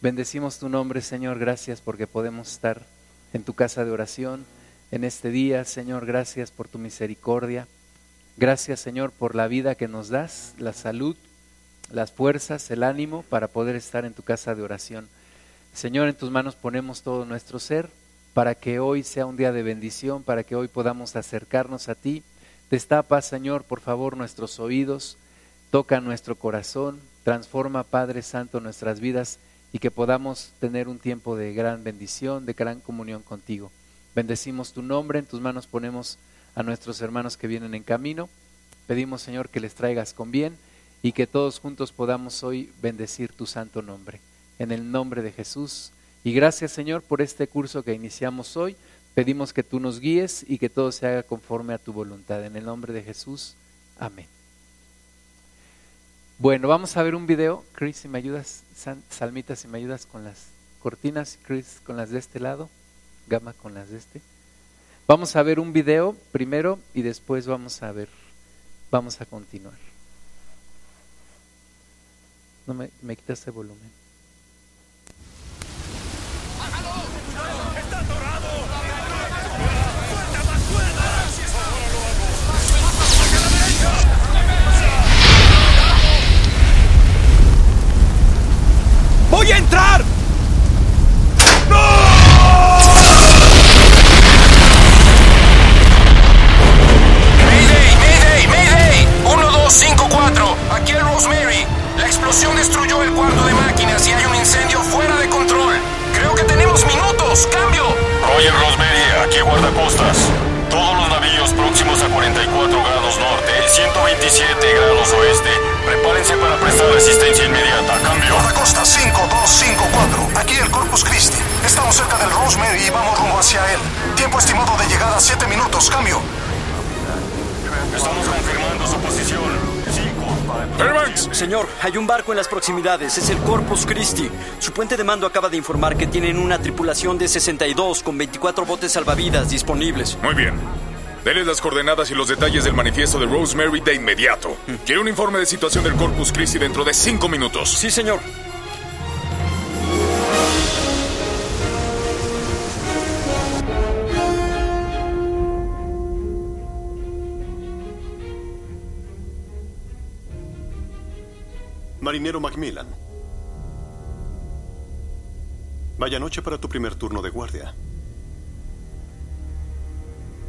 Bendecimos tu nombre, Señor. Gracias porque podemos estar en tu casa de oración en este día. Señor, gracias por tu misericordia. Gracias, Señor, por la vida que nos das, la salud, las fuerzas, el ánimo para poder estar en tu casa de oración. Señor, en tus manos ponemos todo nuestro ser para que hoy sea un día de bendición, para que hoy podamos acercarnos a ti. Destapa, Señor, por favor, nuestros oídos, toca nuestro corazón, transforma, Padre Santo, nuestras vidas y que podamos tener un tiempo de gran bendición, de gran comunión contigo. Bendecimos tu nombre, en tus manos ponemos a nuestros hermanos que vienen en camino. Pedimos, Señor, que les traigas con bien y que todos juntos podamos hoy bendecir tu santo nombre. En el nombre de Jesús. Y gracias, Señor, por este curso que iniciamos hoy. Pedimos que tú nos guíes y que todo se haga conforme a tu voluntad. En el nombre de Jesús. Amén. Bueno, vamos a ver un video. Chris, si me ayudas, Salmita, si me ayudas con las cortinas, Chris, con las de este lado, Gama con las de este. Vamos a ver un video primero y después vamos a ver, vamos a continuar. No me, me quitas el volumen. Hay un barco en las proximidades. Es el Corpus Christi. Su puente de mando acaba de informar que tienen una tripulación de 62 con 24 botes salvavidas disponibles. Muy bien. Denles las coordenadas y los detalles del manifiesto de Rosemary de inmediato. Quiero un informe de situación del Corpus Christi dentro de cinco minutos. Sí, señor. Marinero Macmillan. Vaya noche para tu primer turno de guardia.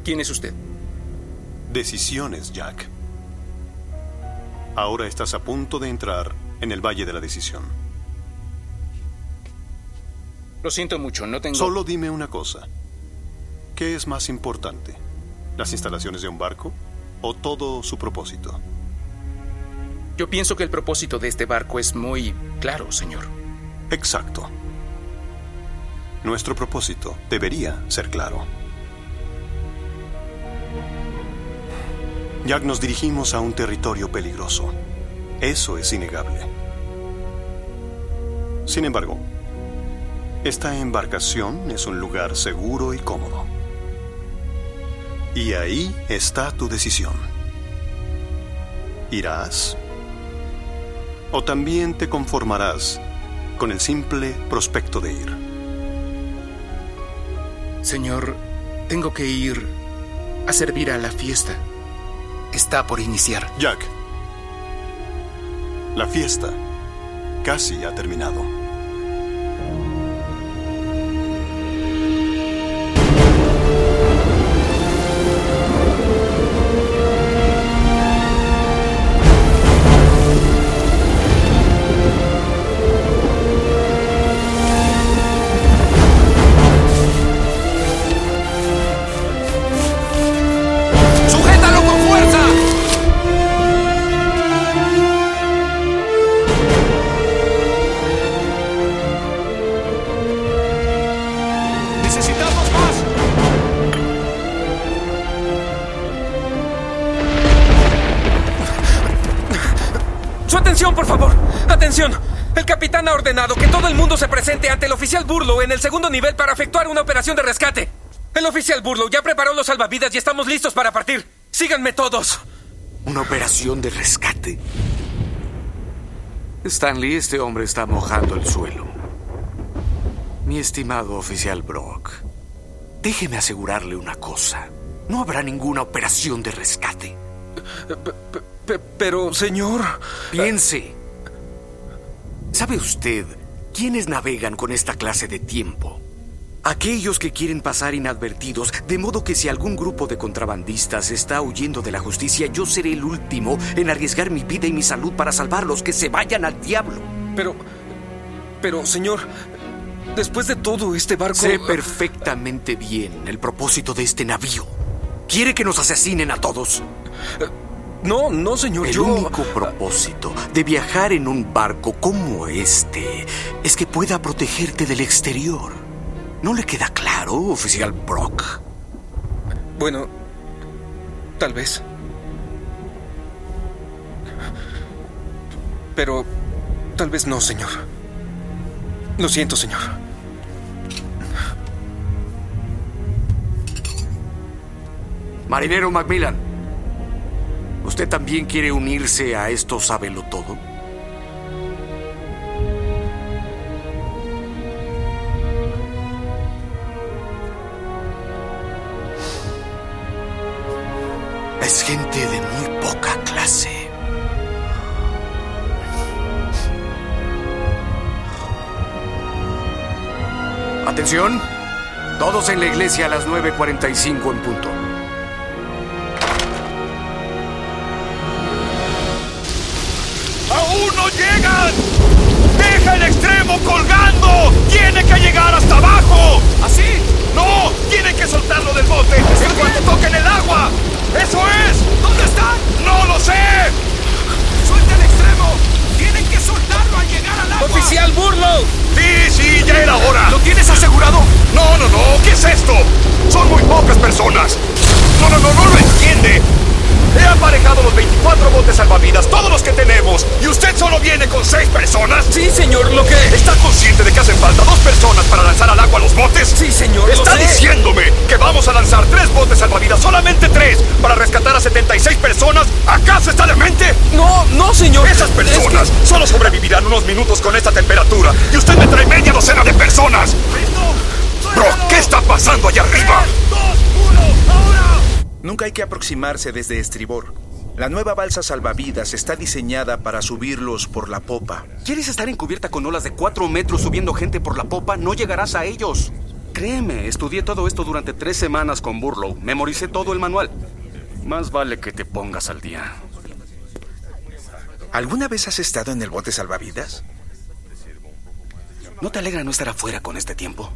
¿Quién es usted? Decisiones, Jack. Ahora estás a punto de entrar en el Valle de la Decisión. Lo siento mucho, no tengo... Solo dime una cosa. ¿Qué es más importante? ¿Las instalaciones de un barco o todo su propósito? Yo pienso que el propósito de este barco es muy claro, señor. Exacto. Nuestro propósito debería ser claro. Jack, nos dirigimos a un territorio peligroso. Eso es innegable. Sin embargo, esta embarcación es un lugar seguro y cómodo. Y ahí está tu decisión. ¿Irás? ¿O también te conformarás con el simple prospecto de ir? Señor, tengo que ir a servir a la fiesta. Está por iniciar. Jack, la fiesta casi ha terminado. Oficial Burlow en el segundo nivel para efectuar una operación de rescate. El oficial Burlow ya preparó los salvavidas y estamos listos para partir. Síganme todos. ¿Una operación de rescate? Stanley, este hombre está mojando el suelo. Mi estimado oficial Brock, déjeme asegurarle una cosa. No habrá ninguna operación de rescate. pero, señor... Piense. ¿Sabe usted quiénes navegan con esta clase de tiempo? Aquellos que quieren pasar inadvertidos, de modo que si algún grupo de contrabandistas está huyendo de la justicia, yo seré el último en arriesgar mi vida y mi salud para salvarlos, que se vayan al diablo. Pero, pero, señor, después de todo, este barco... Sé perfectamente bien el propósito de este navío. ¿Quiere que nos asesinen a todos? No, no, señor. El único propósito de viajar en un barco como este es que pueda protegerte del exterior. ¿No le queda claro, oficial Brock? Bueno, tal vez. Pero tal vez no, señor. Lo siento, señor. Marinero Macmillan, ¿usted también quiere unirse a esto sábelo todo? Es gente de muy poca clase. Atención, todos en la iglesia a las 9.45 en punto. ¡Deja el extremo colgando! ¡Tiene que llegar hasta abajo! ¿Así? Para rescatar a 76 personas? ¿Acaso está demente? No, no, señor. Esas personas Es solo sobrevivirán unos minutos con esta temperatura. Y usted me trae media docena de personas. Bro, ¿qué está pasando allá arriba? Nunca hay que aproximarse desde estribor. La nueva balsa salvavidas está diseñada para subirlos por la popa. ¿Quieres estar encubierta con olas de cuatro metros subiendo gente por la popa? No llegarás a ellos. Créeme, estudié todo esto durante tres semanas con Burlow. Memoricé todo el manual. Más vale que te pongas al día. ¿Alguna vez has estado en el bote salvavidas? ¿No te alegra no estar afuera con este tiempo?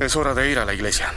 Es hora de ir a la iglesia.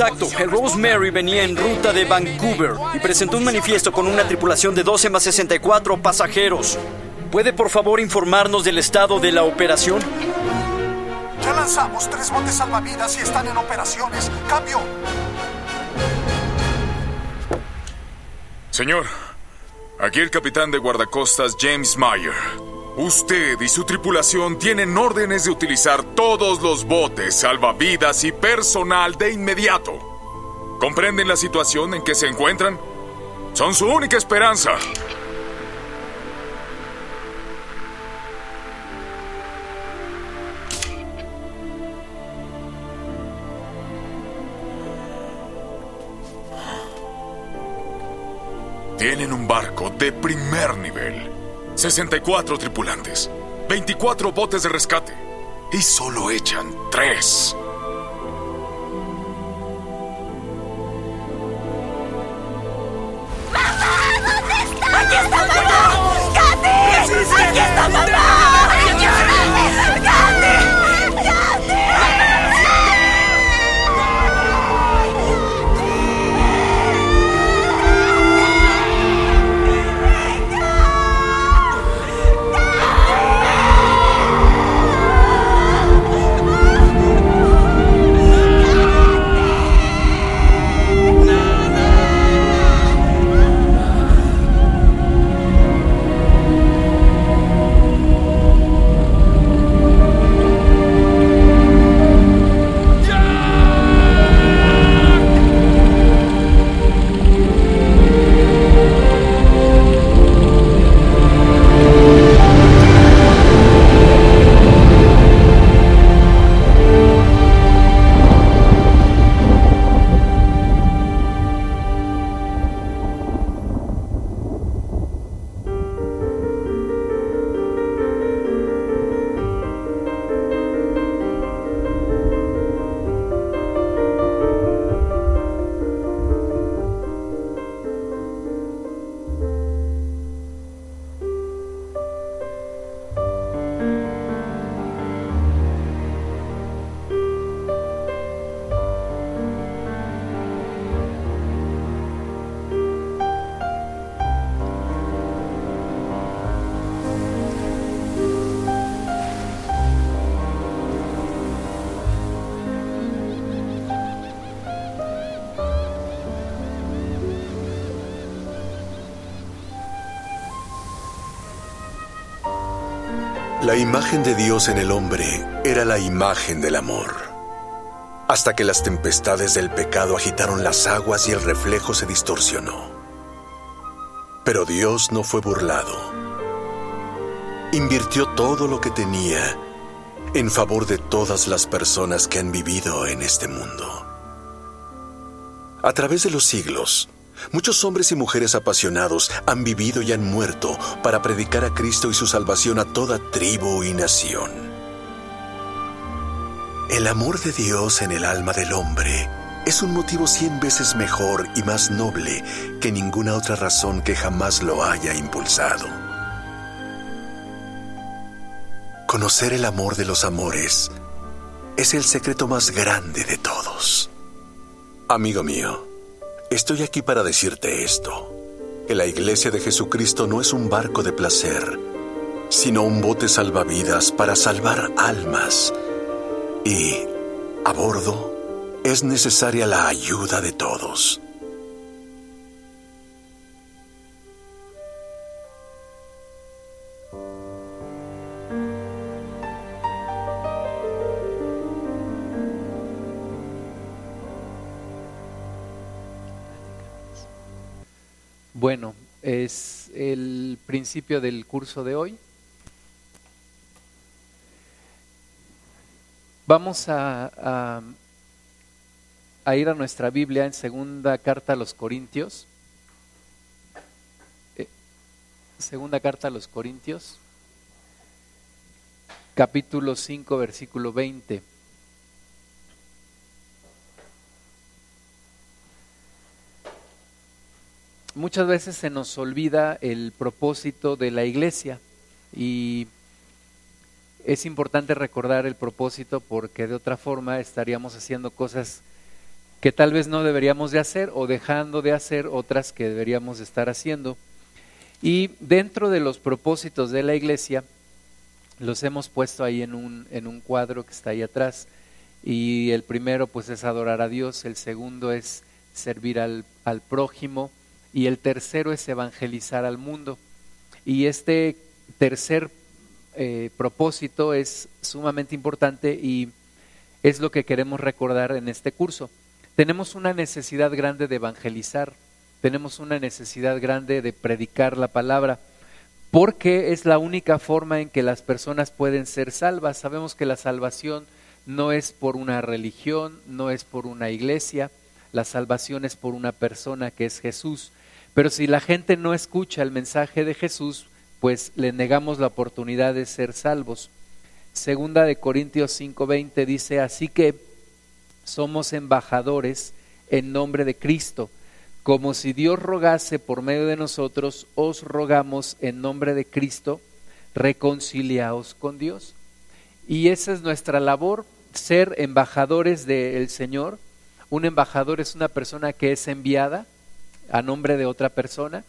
Exacto. El Rosemary venía en ruta de Vancouver y presentó un manifiesto con una tripulación de 12 más 64 pasajeros. ¿Puede por favor informarnos del estado de la operación? Ya lanzamos tres botes salvavidas y están en operaciones. Cambio. Señor, aquí el capitán de guardacostas James Meyer. Usted y su tripulación tienen órdenes de utilizar todos los botes, salvavidas y personal de inmediato. ¿Comprenden la situación en que se encuentran? Son su única esperanza. Tienen un barco de primer nivel, 64 tripulantes, 24 botes de rescate y solo echan 3. La imagen de Dios en el hombre era la imagen del amor. Hasta que las tempestades del pecado agitaron las aguas y el reflejo se distorsionó. Pero Dios no fue burlado. Invirtió todo lo que tenía en favor de todas las personas que han vivido en este mundo. A través de los siglos, muchos hombres y mujeres apasionados han vivido y han muerto para predicar a Cristo y su salvación a toda tribu y nación. El amor de Dios en el alma del hombre es un motivo cien veces mejor y más noble que ninguna otra razón que jamás lo haya impulsado. Conocer el amor de los amores es el secreto más grande de todos. Amigo mío, estoy aquí para decirte esto, que la iglesia de Jesucristo no es un barco de placer, sino un bote salvavidas para salvar almas. Y, a bordo, es necesaria la ayuda de todos. Bueno, es el principio del curso de hoy. Vamos a, a, ir a nuestra Biblia en segunda carta a los Corintios. Eh, segunda carta a los Corintios, capítulo 5, versículo 20. Muchas veces se nos olvida el propósito de la iglesia y es importante recordar el propósito porque de otra forma estaríamos haciendo cosas que tal vez no deberíamos de hacer o dejando de hacer otras que deberíamos de estar haciendo. Y dentro de los propósitos de la iglesia, los hemos puesto ahí en un, en un cuadro que está ahí atrás. Y el primero pues es adorar a Dios, el segundo es servir al, al prójimo, y el tercero es evangelizar al mundo. Y este tercer eh, propósito es sumamente importante y es lo que queremos recordar en este curso. Tenemos una necesidad grande de evangelizar, tenemos una necesidad grande de predicar la palabra, porque es la única forma en que las personas pueden ser salvas. Sabemos que la salvación no es por una religión, no es por una iglesia, la salvación es por una persona que es Jesús. Pero si la gente no escucha el mensaje de Jesús, pues le negamos la oportunidad de ser salvos. Segunda de Corintios 5:20 dice, así que somos embajadores en nombre de Cristo, como si Dios rogase por medio de nosotros, os rogamos en nombre de Cristo, reconciliaos con Dios. Y esa es nuestra labor, ser embajadores del Señor. Un embajador es una persona que es enviada, a nombre de otra persona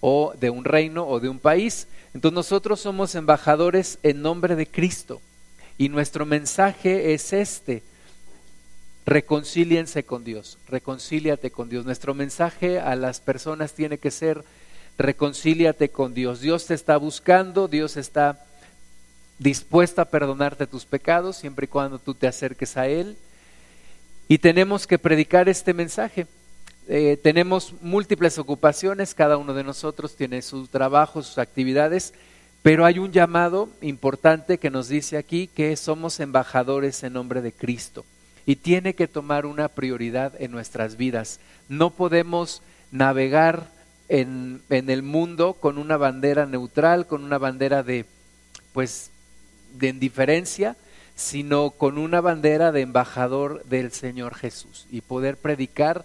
o de un reino o de un país. Entonces nosotros somos embajadores en nombre de Cristo y nuestro mensaje es este. Reconcíliense con Dios, reconcíliate con Dios. Nuestro mensaje a las personas tiene que ser reconcíliate con Dios. Dios te está buscando, Dios está dispuesto a perdonarte tus pecados siempre y cuando tú te acerques a Él. Y tenemos que predicar este mensaje. Eh, tenemos múltiples ocupaciones, cada uno de nosotros tiene su trabajo, sus actividades, pero hay un llamado importante que nos dice aquí que somos embajadores en nombre de Cristo y tiene que tomar una prioridad en nuestras vidas. No podemos navegar en, en el mundo con una bandera neutral, con una bandera de, pues, de indiferencia, sino con una bandera de embajador del Señor Jesús y poder predicar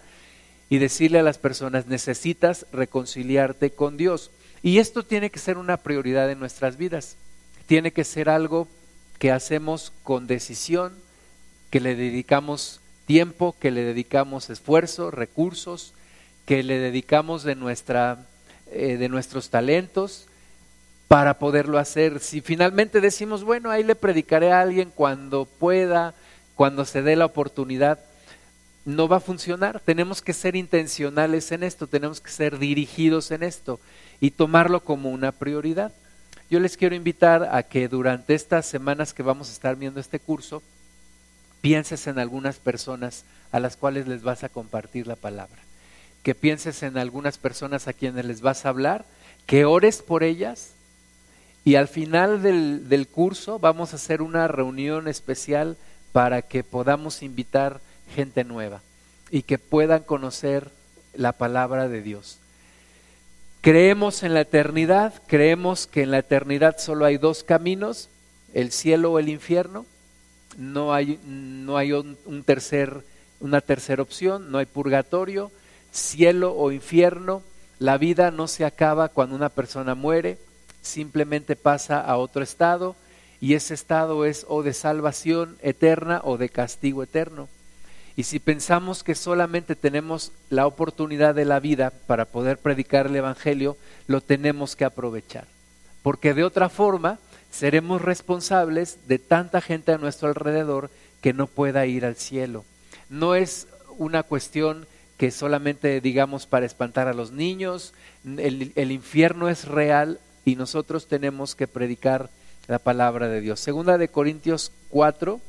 y decirle a las personas, necesitas reconciliarte con Dios. Y esto tiene que ser una prioridad en nuestras vidas. Tiene que ser algo que hacemos con decisión, que le dedicamos tiempo, que le dedicamos esfuerzo, recursos, que le dedicamos de, nuestra, eh, de nuestros talentos para poderlo hacer. Si finalmente decimos, bueno, ahí le predicaré a alguien cuando pueda, cuando se dé la oportunidad, no va a funcionar. Tenemos que ser intencionales en esto, tenemos que ser dirigidos en esto y tomarlo como una prioridad. yo les quiero invitar a que durante estas semanas que vamos a estar viendo este curso, pienses en algunas personas a las cuales les vas a compartir la palabra, que pienses en algunas personas a quienes les vas a hablar, que ores por ellas y al final del, del curso vamos a hacer una reunión especial para que podamos invitar gente nueva y que puedan conocer la palabra de Dios. Creemos en la eternidad, creemos que en la eternidad solo hay dos caminos, el cielo o el infierno. No hay, no hay un, tercer, una tercera opción, no hay purgatorio, cielo o infierno. La vida no se acaba cuando una persona muere, simplemente pasa a otro estado y ese estado es o de salvación eterna o de castigo eterno. Y si pensamos que solamente tenemos la oportunidad de la vida para poder predicar el Evangelio, lo tenemos que aprovechar. Porque de otra forma seremos responsables de tanta gente a nuestro alrededor que no pueda ir al cielo. No es una cuestión que solamente digamos para espantar a los niños, el, infierno es real y nosotros tenemos que predicar la palabra de Dios. Segunda de Corintios 4,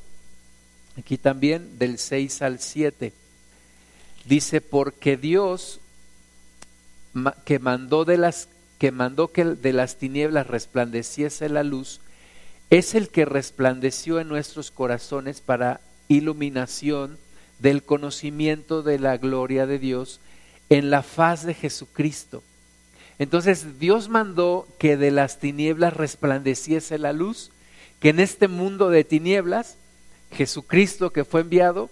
aquí también del 6 al 7, dice, porque Dios que mandó de las que mandó que de las tinieblas resplandeciese la luz, es el que resplandeció en nuestros corazones para iluminación del conocimiento de la gloria de Dios en la faz de Jesucristo. Entonces Dios mandó que de las tinieblas resplandeciese la luz, que en este mundo de tinieblas Jesucristo que fue enviado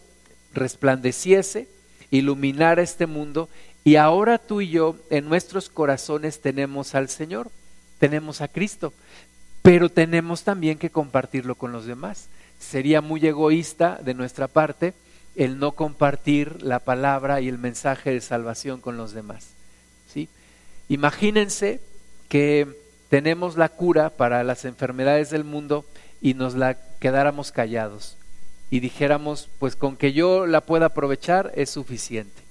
resplandeciese, iluminara este mundo y ahora tú y yo en nuestros corazones tenemos al Señor, tenemos a Cristo, pero tenemos también que compartirlo con los demás. Sería muy egoísta de nuestra parte el no compartir la palabra y el mensaje de salvación con los demás. ¿sí? Imagínense que tenemos la cura para las enfermedades del mundo y nos la quedáramos callados y dijéramos, pues con que yo la pueda aprovechar es suficiente.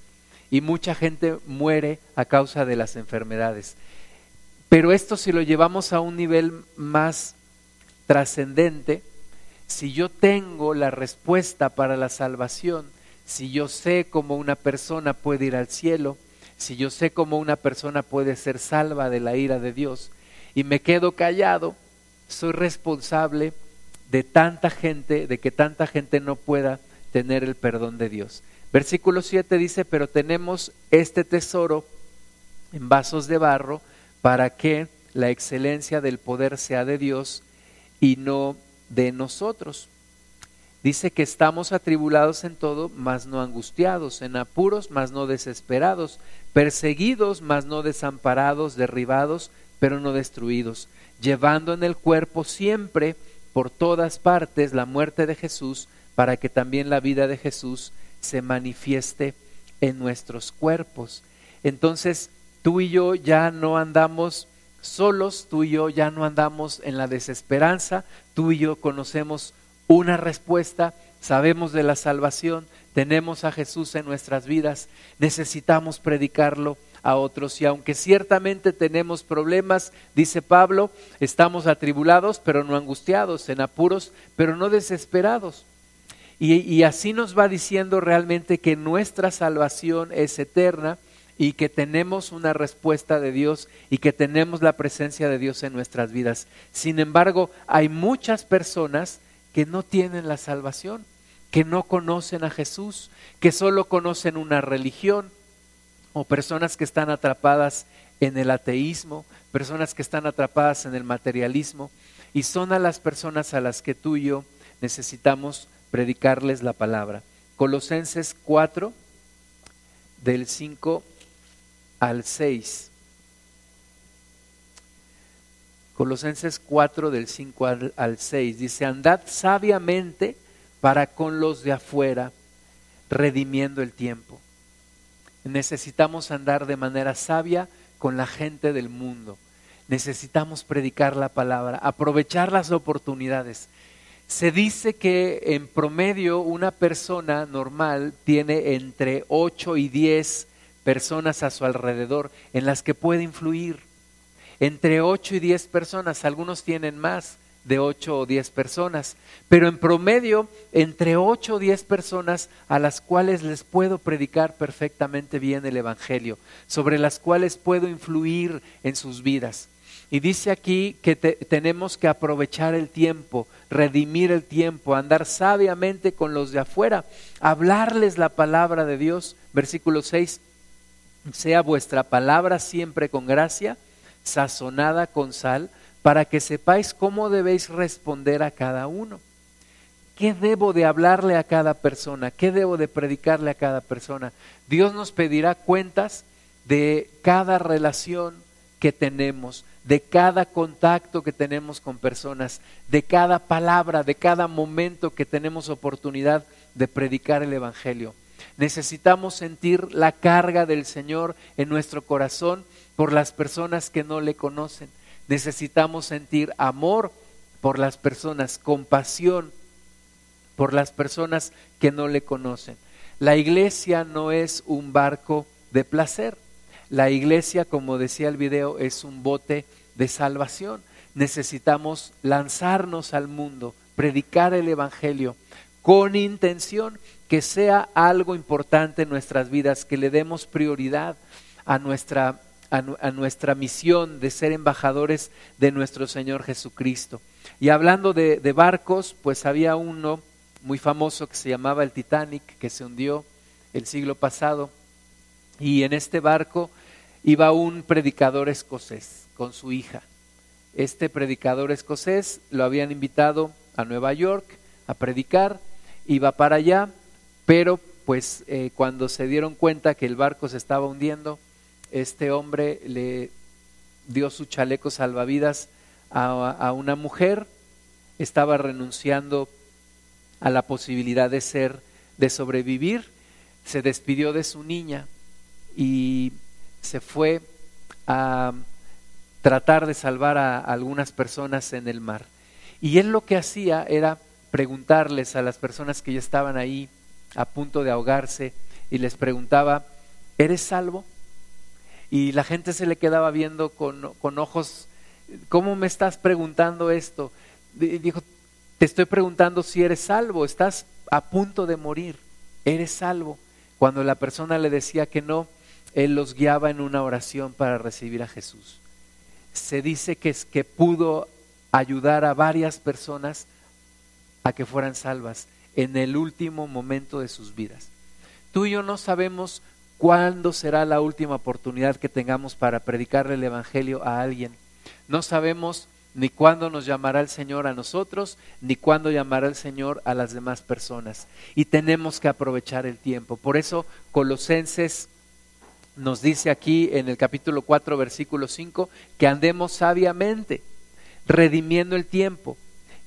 Y mucha gente muere a causa de las enfermedades. Pero esto si lo llevamos a un nivel más trascendente, si yo tengo la respuesta para la salvación, si yo sé cómo una persona puede ir al cielo, si yo sé cómo una persona puede ser salva de la ira de Dios y me quedo callado, soy responsable de tanta gente, de que tanta gente no pueda tener el perdón de Dios. Versículo 7 dice, pero tenemos este tesoro en vasos de barro para que la excelencia del poder sea de Dios y no de nosotros. Dice que estamos atribulados en todo, mas no angustiados, en apuros, mas no desesperados, perseguidos, mas no desamparados, derribados, pero no destruidos, llevando en el cuerpo siempre por todas partes la muerte de Jesús, para que también la vida de Jesús se manifieste en nuestros cuerpos. Entonces, tú y yo ya no andamos solos, tú y yo ya no andamos en la desesperanza, tú y yo conocemos una respuesta, sabemos de la salvación, tenemos a Jesús en nuestras vidas, necesitamos predicarlo a otros y aunque ciertamente tenemos problemas, dice Pablo, estamos atribulados pero no angustiados, en apuros pero no desesperados. Y, y así nos va diciendo realmente que nuestra salvación es eterna y que tenemos una respuesta de Dios y que tenemos la presencia de Dios en nuestras vidas. Sin embargo, hay muchas personas que no tienen la salvación, que no conocen a Jesús, que solo conocen una religión, o personas que están atrapadas en el ateísmo, personas que están atrapadas en el materialismo, y son a las personas a las que tú y yo necesitamos predicarles la palabra. Colosenses 4, del 5 al 6. Colosenses 4 del 5 al, al 6 dice, andad sabiamente para con los de afuera, redimiendo el tiempo. Necesitamos andar de manera sabia con la gente del mundo. Necesitamos predicar la palabra, aprovechar las oportunidades. Se dice que en promedio una persona normal tiene entre 8 y 10 personas a su alrededor en las que puede influir. entre 8 y 10 personas, algunos tienen más de 8 o 10 personas, pero en promedio entre 8 o 10 personas a las cuales les puedo predicar perfectamente bien el Evangelio, sobre las cuales puedo influir en sus vidas. Y dice aquí que tenemos que aprovechar el tiempo, redimir el tiempo, andar sabiamente con los de afuera, hablarles la palabra de Dios. Versículo 6, sea vuestra palabra siempre con gracia, sazonada con sal, para que sepáis cómo debéis responder a cada uno. ¿Qué debo de hablarle a cada persona? ¿Qué debo de predicarle a cada persona? Dios nos pedirá cuentas de cada relación que tenemos, de cada contacto que tenemos con personas, de cada palabra, de cada momento que tenemos oportunidad de predicar el Evangelio. Necesitamos sentir la carga del Señor en nuestro corazón por las personas que no le conocen. Necesitamos sentir amor por las personas, compasión por las personas que no le conocen. La iglesia no es un barco de placer. La iglesia, como decía el video, es un bote de salvación. Necesitamos lanzarnos al mundo, predicar el Evangelio con intención que sea algo importante en nuestras vidas, que le demos prioridad a nuestra a, nuestra misión de ser embajadores de nuestro Señor Jesucristo. Y hablando de, barcos, pues había uno muy famoso que se llamaba el Titanic, que se hundió el siglo pasado. Y en este barco iba un predicador escocés con su hija. Este predicador escocés lo habían invitado a Nueva York a predicar, iba para allá, pero pues eh, cuando se dieron cuenta que el barco se estaba hundiendo, este hombre le dio su chaleco salvavidas a, una mujer, estaba renunciando a la posibilidad de ser, de sobrevivir, se despidió de su niña y se fue a tratar de salvar a algunas personas en el mar. Y él lo que hacía era preguntarles a las personas que ya estaban ahí a punto de ahogarse y les preguntaba, ¿eres salvo? Y la gente se le quedaba viendo con, con ojos, ¿cómo me estás preguntando esto? dijo, te estoy preguntando si eres salvo, estás a punto de morir, eres salvo. Cuando la persona le decía que no, él los guiaba en una oración para recibir a Jesús. Se dice que, es, que pudo ayudar a varias personas a que fueran salvas en el último momento de sus vidas. Tú y yo no sabemos ¿Cuándo será la última oportunidad que tengamos para predicarle el Evangelio a alguien? No sabemos ni cuándo nos llamará el Señor a nosotros, ni cuándo llamará el Señor a las demás personas. Y tenemos que aprovechar el tiempo. Por eso Colosenses nos dice aquí en el capítulo 4, versículo 5, que andemos sabiamente, redimiendo el tiempo,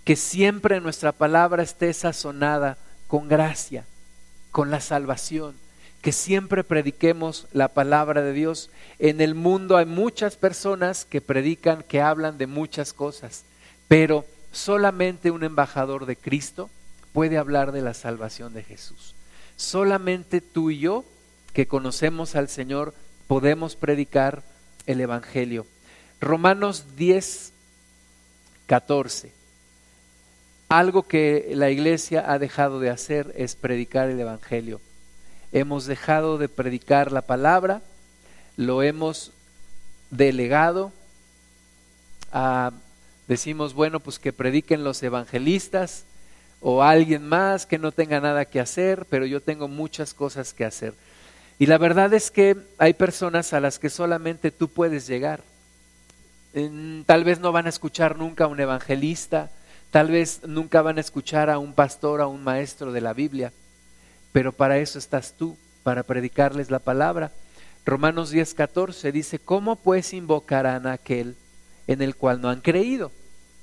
que siempre nuestra palabra esté sazonada con gracia, con la salvación que siempre prediquemos la palabra de Dios. En el mundo hay muchas personas que predican, que hablan de muchas cosas, pero solamente un embajador de Cristo puede hablar de la salvación de Jesús. Solamente tú y yo, que conocemos al Señor, podemos predicar el Evangelio. Romanos 10, 14. Algo que la iglesia ha dejado de hacer es predicar el Evangelio hemos dejado de predicar la palabra, lo hemos delegado a, decimos, bueno, pues que prediquen los evangelistas o alguien más que no tenga nada que hacer, pero yo tengo muchas cosas que hacer. Y la verdad es que hay personas a las que solamente tú puedes llegar. Tal vez no van a escuchar nunca a un evangelista, tal vez nunca van a escuchar a un pastor, a un maestro de la Biblia pero para eso estás tú, para predicarles la palabra. Romanos 10, 14 dice, ¿cómo pues invocarán a aquel en el cual no han creído?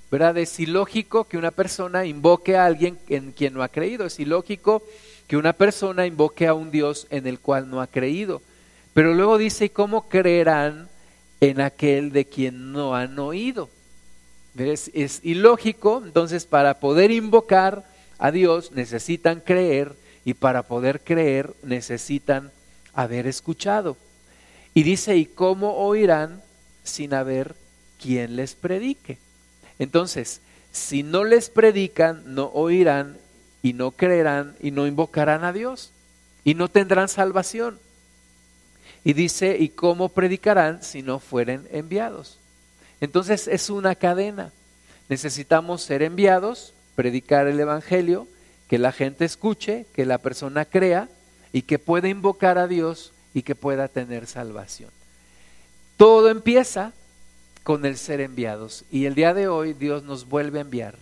¿Verdad? Es ilógico que una persona invoque a alguien en quien no ha creído, es ilógico que una persona invoque a un Dios en el cual no ha creído. Pero luego dice, ¿cómo creerán en aquel de quien no han oído? Es, es ilógico, entonces para poder invocar a Dios necesitan creer y para poder creer necesitan haber escuchado. Y dice, ¿y cómo oirán sin haber quien les predique. Entonces, si no les predican, no oirán y no creerán y no invocarán a Dios y no tendrán salvación. Y dice, ¿y cómo predicarán si no fueren enviados? Entonces es una cadena. Necesitamos ser enviados, predicar el Evangelio, que la gente escuche, que la persona crea y que pueda invocar a Dios y que pueda tener salvación. Todo empieza con el ser enviados y el día de hoy Dios nos vuelve a enviar,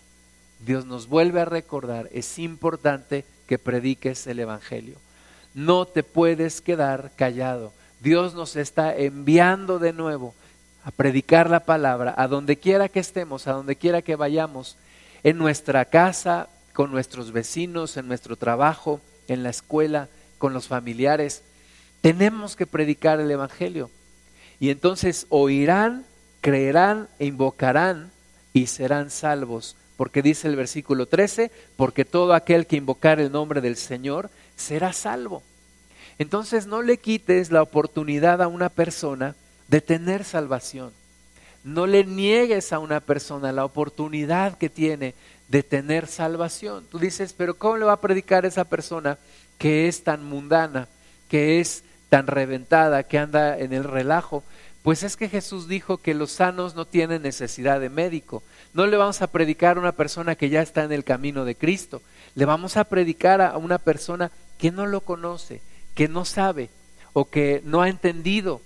Dios nos vuelve a recordar, es importante que prediques el Evangelio. No te puedes quedar callado. Dios nos está enviando de nuevo a predicar la palabra a donde quiera que estemos, a donde quiera que vayamos, en nuestra casa, con nuestros vecinos, en nuestro trabajo, en la escuela, con los familiares. Tenemos que predicar el Evangelio. Y entonces oirán, creerán e invocarán y serán salvos. Porque dice el versículo 13, porque todo aquel que invocar el nombre del Señor será salvo. Entonces no le quites la oportunidad a una persona de tener salvación. No le niegues a una persona la oportunidad que tiene de tener salvación. Tú dices, pero ¿cómo le va a predicar esa persona que es tan mundana, que es tan reventada, que anda en el relajo? Pues es que Jesús dijo que los sanos no tienen necesidad de médico. No le vamos a predicar a una persona que ya está en el camino de Cristo. Le vamos a predicar a una persona que no lo conoce, que no sabe o que no ha entendido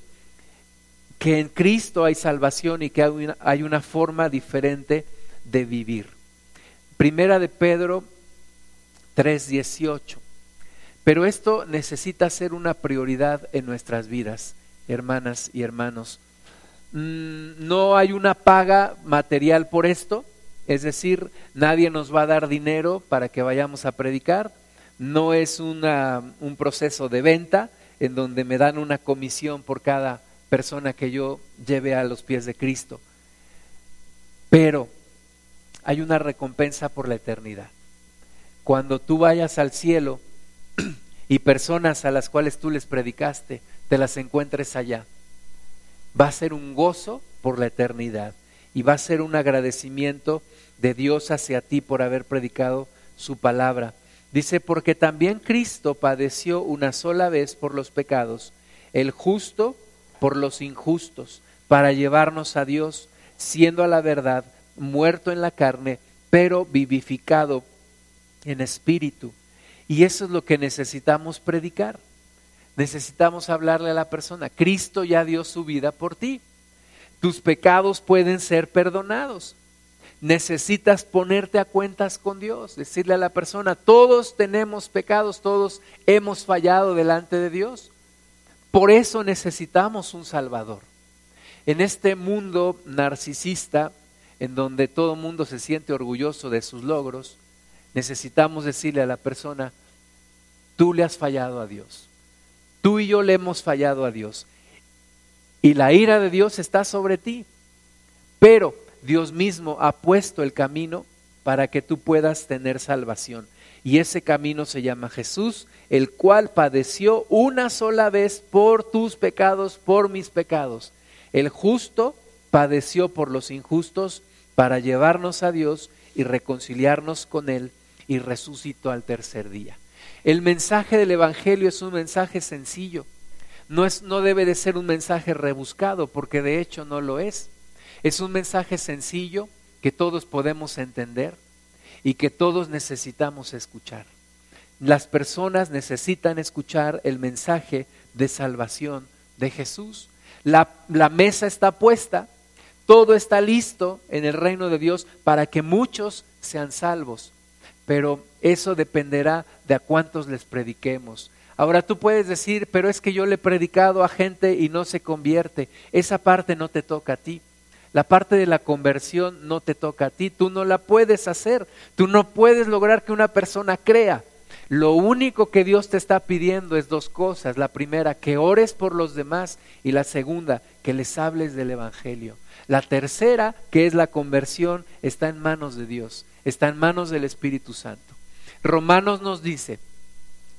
que en Cristo hay salvación y que hay una, forma diferente de vivir. Primera de Pedro 3:18. Pero esto necesita ser una prioridad en nuestras vidas, hermanas y hermanos. Mm, no hay una paga material por esto, es decir, nadie nos va a dar dinero para que vayamos a predicar, no es una, un proceso de venta en donde me dan una comisión por cada persona que yo lleve a los pies de Cristo. Pero hay una recompensa por la eternidad. Cuando tú vayas al cielo y personas a las cuales tú les predicaste, te las encuentres allá, va a ser un gozo por la eternidad y va a ser un agradecimiento de Dios hacia ti por haber predicado su palabra. Dice, porque también Cristo padeció una sola vez por los pecados, el justo por los injustos, para llevarnos a Dios, siendo a la verdad muerto en la carne, pero vivificado en espíritu. Y eso es lo que necesitamos predicar. Necesitamos hablarle a la persona, Cristo ya dio su vida por ti. Tus pecados pueden ser perdonados necesitas ponerte a cuentas con Dios, decirle a la persona, todos tenemos pecados, todos hemos fallado delante de Dios. Por eso necesitamos un Salvador. En este mundo narcisista, en donde todo mundo se siente orgulloso de sus logros, necesitamos decirle a la persona, tú le has fallado a Dios. Tú y yo le hemos fallado a Dios. Y la ira de Dios está sobre ti. Pero Dios mismo ha puesto el camino para que tú puedas tener salvación. Y ese camino se llama Jesús, el cual padeció una sola vez por tus pecados, por mis pecados. El justo padeció por los injustos para llevarnos a Dios y reconciliarnos con Él y resucitó al tercer día. El mensaje del Evangelio es un mensaje sencillo. No, es, no debe de ser un mensaje rebuscado, porque de hecho no lo es. Es un mensaje sencillo que todos podemos entender y que todos necesitamos escuchar. Las personas necesitan escuchar el mensaje de salvación de Jesús. La, la, mesa está puesta, todo está listo en el reino de Dios para que muchos sean salvos, pero eso dependerá de a cuántos les prediquemos. Ahora tú puedes decir, pero es que yo le he predicado a gente y no se convierte. Esa parte no te toca a ti. La parte de la conversión no te toca a ti, tú no la puedes hacer, tú no puedes lograr que una persona crea. Lo único que Dios te está pidiendo es dos cosas. La primera, que ores por los demás y la segunda, que les hables del Evangelio. La tercera, que es la conversión, está en manos de Dios, está en manos del Espíritu Santo. Romanos nos dice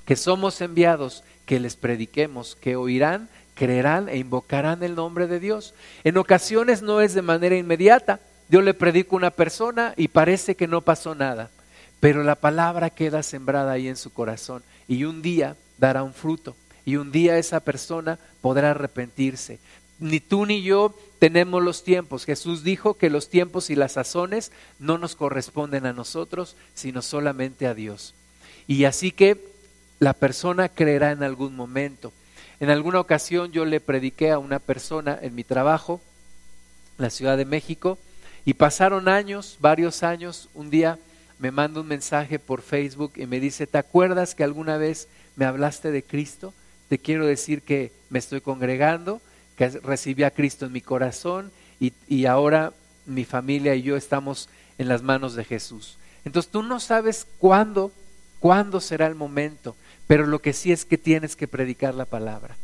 que somos enviados, que les prediquemos, que oirán, creerán e invocarán el nombre de Dios. En ocasiones no es de manera inmediata. Yo le predico a una persona y parece que no pasó nada, pero la palabra queda sembrada ahí en su corazón y un día dará un fruto y un día esa persona podrá arrepentirse. Ni tú ni yo tenemos los tiempos. Jesús dijo que los tiempos y las sazones no nos corresponden a nosotros, sino solamente a Dios. Y así que la persona creerá en algún momento. En alguna ocasión yo le prediqué a una persona en mi trabajo, en la Ciudad de México, y pasaron años, varios años, un día me manda un mensaje por Facebook y me dice, ¿te acuerdas que alguna vez me hablaste de Cristo? Te quiero decir que me estoy congregando, que recibí a Cristo en mi corazón y, y ahora mi familia y yo estamos en las manos de Jesús. Entonces tú no sabes cuándo, cuándo será el momento pero lo que sí es que tienes que predicar la palabra.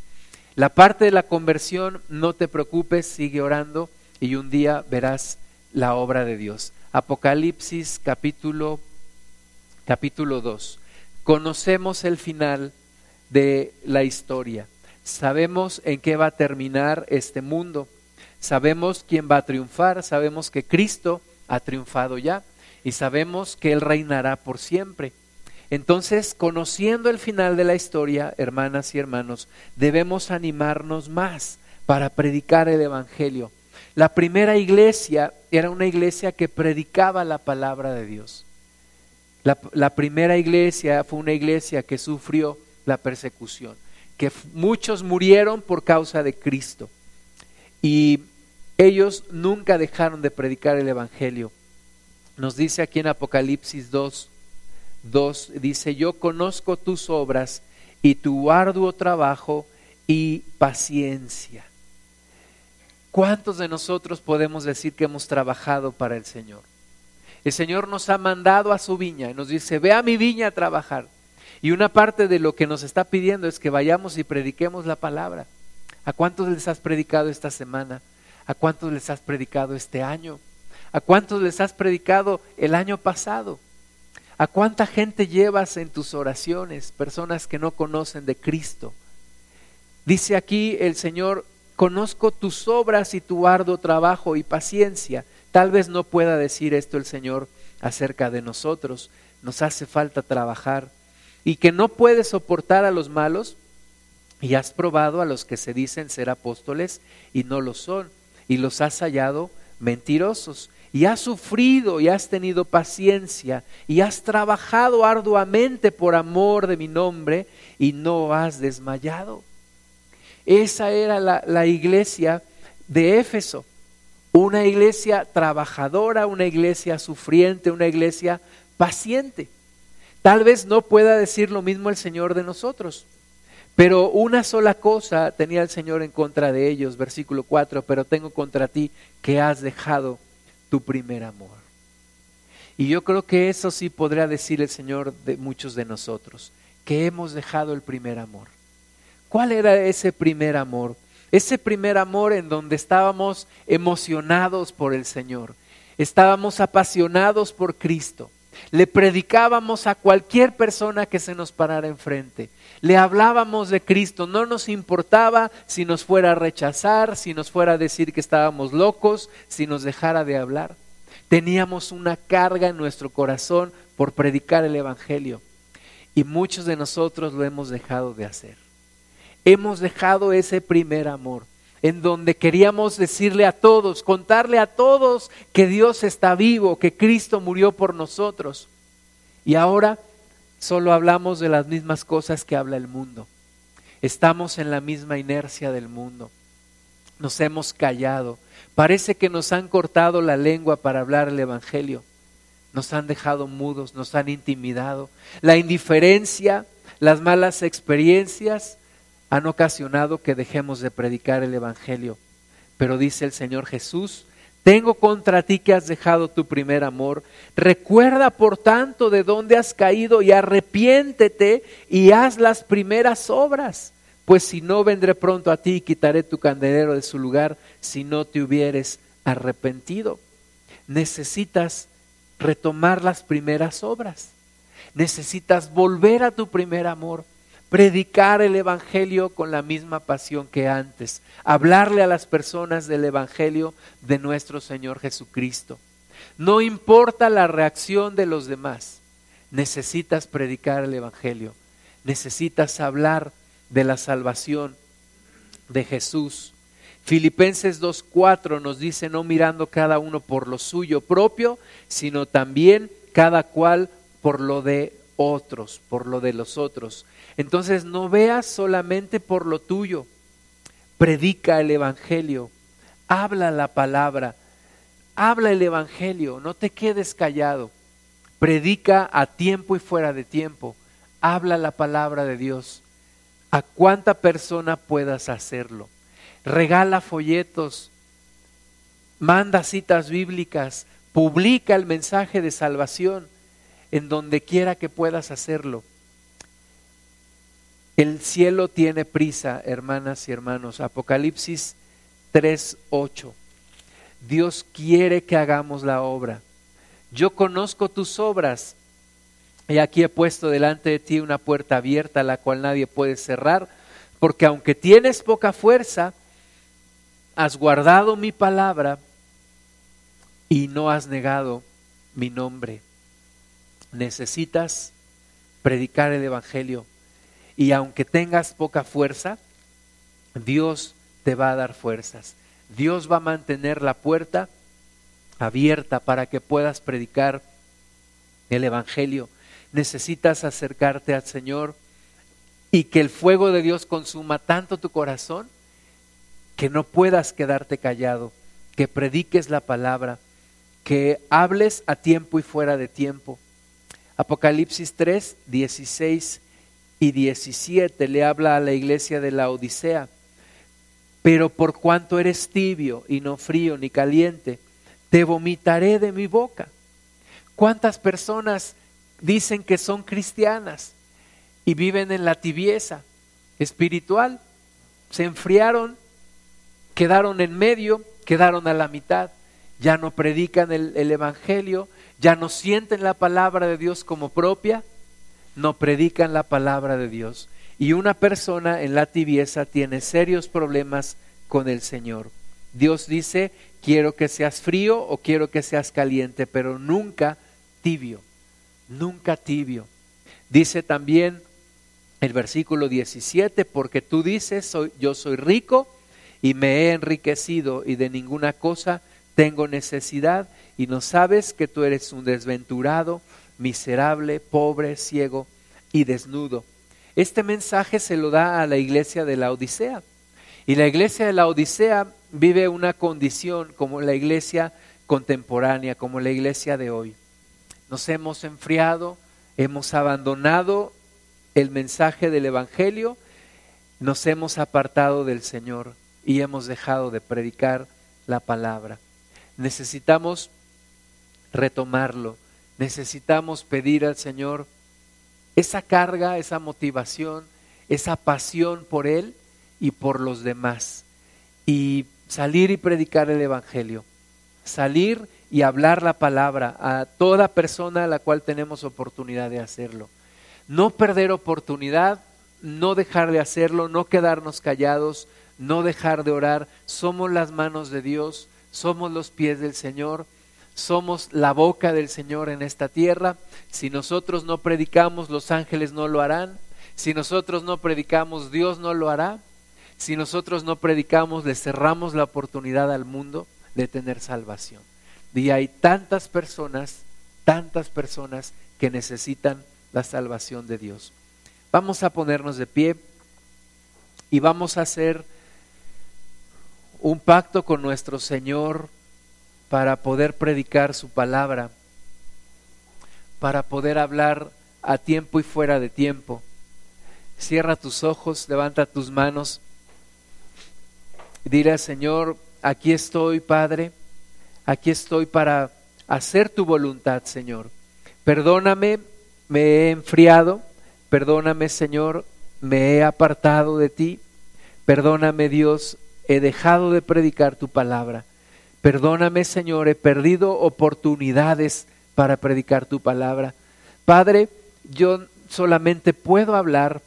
La parte de la conversión, no te preocupes, sigue orando y un día verás la obra de Dios. Apocalipsis capítulo capítulo 2. Conocemos el final de la historia. Sabemos en qué va a terminar este mundo. Sabemos quién va a triunfar, sabemos que Cristo ha triunfado ya y sabemos que Él reinará por siempre. Entonces, conociendo el final de la historia, hermanas y hermanos, debemos animarnos más para predicar el Evangelio. La primera iglesia era una iglesia que predicaba la palabra de Dios. La, primera iglesia fue una iglesia que sufrió la persecución, que muchos murieron por causa de Cristo. Y ellos nunca dejaron de predicar el Evangelio. Nos dice aquí en Apocalipsis 2, 2 dice, yo conozco tus obras y tu arduo trabajo y paciencia. ¿Cuántos de nosotros podemos decir que hemos trabajado para el Señor? El Señor nos ha mandado a su viña y nos dice, ve a mi viña a trabajar. Y una parte de lo que nos está pidiendo es que vayamos y prediquemos la palabra. ¿A cuántos les has predicado esta semana? ¿A cuántos les has predicado este año? ¿A cuántos les has predicado el año pasado? ¿A cuánta gente llevas en tus oraciones? Personas que no conocen de Cristo. Dice aquí el Señor, conozco tus obras y tu arduo trabajo y paciencia. Tal vez no pueda decir esto el Señor acerca de nosotros. Nos hace falta trabajar. Y que no puedes soportar a los malos y has probado a los que se dicen ser apóstoles y no lo son. Y los has hallado mentirosos y has sufrido y has tenido paciencia y has trabajado arduamente por amor de mi nombre y no has desmayado. Esa era la, iglesia de Éfeso, una iglesia trabajadora, una iglesia sufriente, una iglesia paciente. Tal vez no pueda decir lo mismo el Señor de nosotros, pero una sola cosa tenía el Señor en contra de ellos, versículo 4, pero tengo contra ti que has dejado tu primer amor. Y yo creo que eso sí podría decir el Señor de muchos de nosotros, que hemos dejado el primer amor. ¿Cuál era ese primer amor? Ese primer amor en donde estábamos emocionados por el Señor, estábamos apasionados por Cristo, le predicábamos a cualquier persona que se nos parara enfrente, le hablábamos de Cristo, no nos importaba si nos fuera a rechazar, si nos fuera a decir que estábamos locos, si nos dejara de hablar. Teníamos una carga en nuestro corazón por predicar el Evangelio y muchos de nosotros lo hemos dejado de hacer. Hemos dejado ese primer amor en donde queríamos decirle a todos, contarle a todos que Dios está vivo, que Cristo murió por nosotros. Y ahora solo hablamos de las mismas cosas que habla el mundo. Estamos en la misma inercia del mundo. Nos hemos callado. Parece que nos han cortado la lengua para hablar el Evangelio. Nos han dejado mudos, nos han intimidado. La indiferencia, las malas experiencias han ocasionado que dejemos de predicar el Evangelio. Pero dice el Señor Jesús, tengo contra ti que has dejado tu primer amor. Recuerda, por tanto, de dónde has caído y arrepiéntete y haz las primeras obras. Pues si no, vendré pronto a ti y quitaré tu candelero de su lugar si no te hubieres arrepentido. Necesitas retomar las primeras obras. Necesitas volver a tu primer amor predicar el Evangelio con la misma pasión que antes, hablarle a las personas del Evangelio de nuestro Señor Jesucristo. No importa la reacción de los demás, necesitas predicar el Evangelio, necesitas hablar de la salvación de Jesús. Filipenses 2.4 nos dice, no mirando cada uno por lo suyo propio, sino también cada cual por lo de otros, por lo de los otros. Entonces no veas solamente por lo tuyo, predica el Evangelio, habla la palabra, habla el Evangelio, no te quedes callado, predica a tiempo y fuera de tiempo, habla la palabra de Dios, a cuánta persona puedas hacerlo. Regala folletos, manda citas bíblicas, publica el mensaje de salvación en donde quiera que puedas hacerlo. El cielo tiene prisa, hermanas y hermanos. Apocalipsis 3:8. Dios quiere que hagamos la obra. Yo conozco tus obras. Y aquí he puesto delante de ti una puerta abierta, la cual nadie puede cerrar, porque aunque tienes poca fuerza, has guardado mi palabra y no has negado mi nombre. Necesitas predicar el Evangelio y aunque tengas poca fuerza, Dios te va a dar fuerzas. Dios va a mantener la puerta abierta para que puedas predicar el Evangelio. Necesitas acercarte al Señor y que el fuego de Dios consuma tanto tu corazón que no puedas quedarte callado, que prediques la palabra, que hables a tiempo y fuera de tiempo. Apocalipsis 3, 16 y 17 le habla a la iglesia de la Odisea. Pero por cuanto eres tibio y no frío ni caliente, te vomitaré de mi boca. ¿Cuántas personas dicen que son cristianas y viven en la tibieza espiritual? Se enfriaron, quedaron en medio, quedaron a la mitad, ya no predican el, el Evangelio, ya no sienten la palabra de Dios como propia, no predican la palabra de Dios. Y una persona en la tibieza tiene serios problemas con el Señor. Dios dice, quiero que seas frío o quiero que seas caliente, pero nunca tibio, nunca tibio. Dice también el versículo 17, porque tú dices, soy, yo soy rico y me he enriquecido y de ninguna cosa tengo necesidad y no sabes que tú eres un desventurado, miserable, pobre, ciego y desnudo. Este mensaje se lo da a la iglesia de la Odisea. Y la iglesia de la Odisea vive una condición como la iglesia contemporánea, como la iglesia de hoy. Nos hemos enfriado, hemos abandonado el mensaje del Evangelio, nos hemos apartado del Señor y hemos dejado de predicar la palabra. Necesitamos retomarlo, necesitamos pedir al Señor esa carga, esa motivación, esa pasión por Él y por los demás. Y salir y predicar el Evangelio. Salir y hablar la palabra a toda persona a la cual tenemos oportunidad de hacerlo. No perder oportunidad, no dejar de hacerlo, no quedarnos callados, no dejar de orar. Somos las manos de Dios, somos los pies del Señor somos la boca del Señor en esta tierra. Si nosotros no predicamos, los ángeles no lo harán. Si nosotros no predicamos, Dios no lo hará. Si nosotros no predicamos, le cerramos la oportunidad al mundo de tener salvación. Y hay tantas personas, tantas personas que necesitan la salvación de Dios. Vamos a ponernos de pie y vamos a hacer un pacto con nuestro Señor para poder predicar su palabra, para poder hablar a tiempo y fuera de tiempo. Cierra tus ojos, levanta tus manos. Dile al Señor, aquí estoy, Padre, aquí estoy para hacer tu voluntad, Señor. Perdóname, me he enfriado, perdóname, Señor, me he apartado de ti. Perdóname, Dios, he dejado de predicar tu palabra. Perdóname, Señor, he perdido oportunidades para predicar tu palabra. Padre, yo solamente puedo hablar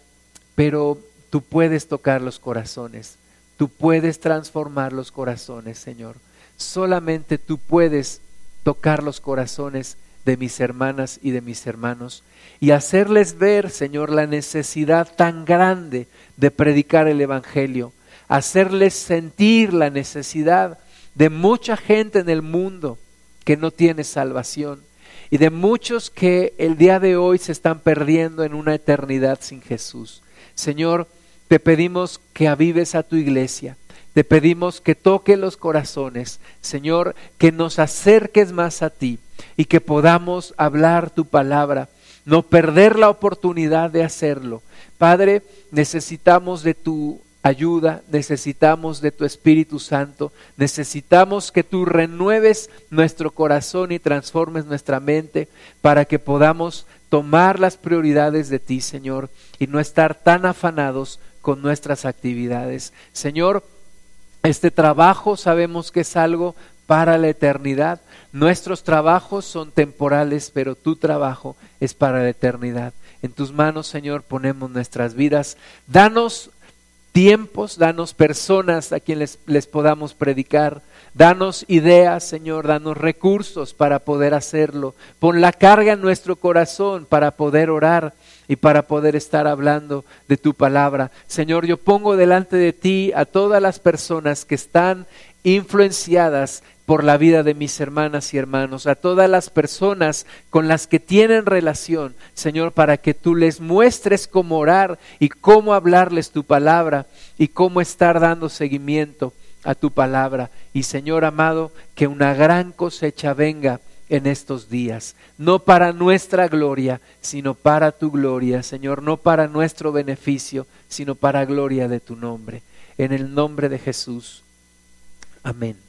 pero tú puedes tocar los corazones, tú puedes transformar los corazones, Señor. Solamente tú puedes tocar los corazones de mis hermanas y de mis hermanos y hacerles ver, Señor, la necesidad tan grande de predicar el Evangelio, hacerles sentir la necesidad de mucha gente en el mundo que no tiene salvación y de muchos que el día de hoy se están perdiendo en una eternidad sin Jesús. Señor, te pedimos que avives a tu iglesia, te pedimos que toque los corazones, Señor, que nos acerques más a ti y que podamos hablar tu palabra, no perder la oportunidad de hacerlo. Padre, necesitamos de tu ayuda, necesitamos de tu Espíritu Santo, necesitamos que tú renueves nuestro corazón y transformes nuestra mente para que podamos tomar las prioridades de ti, Señor, y no estar tan afanados con nuestras actividades. Señor, este trabajo sabemos que es algo para la eternidad. Nuestros trabajos son temporales, pero tu trabajo es para la eternidad. En tus manos, Señor, ponemos nuestras vidas. Danos tiempos, danos personas a quienes les, podamos predicar, danos ideas, Señor, danos recursos para poder hacerlo. Pon la carga en nuestro corazón para poder orar y para poder estar hablando de tu palabra. Señor, yo pongo delante de ti a todas las personas que están influenciadas por la vida de mis hermanas y hermanos, a todas las personas con las que tienen relación, Señor, para que tú les muestres cómo orar y cómo hablarles tu palabra y cómo estar dando seguimiento a tu palabra. Y Señor amado, que una gran cosecha venga en estos días, no para nuestra gloria, sino para tu gloria, Señor, no para nuestro beneficio, sino para gloria de tu nombre. En el nombre de Jesús. Amén.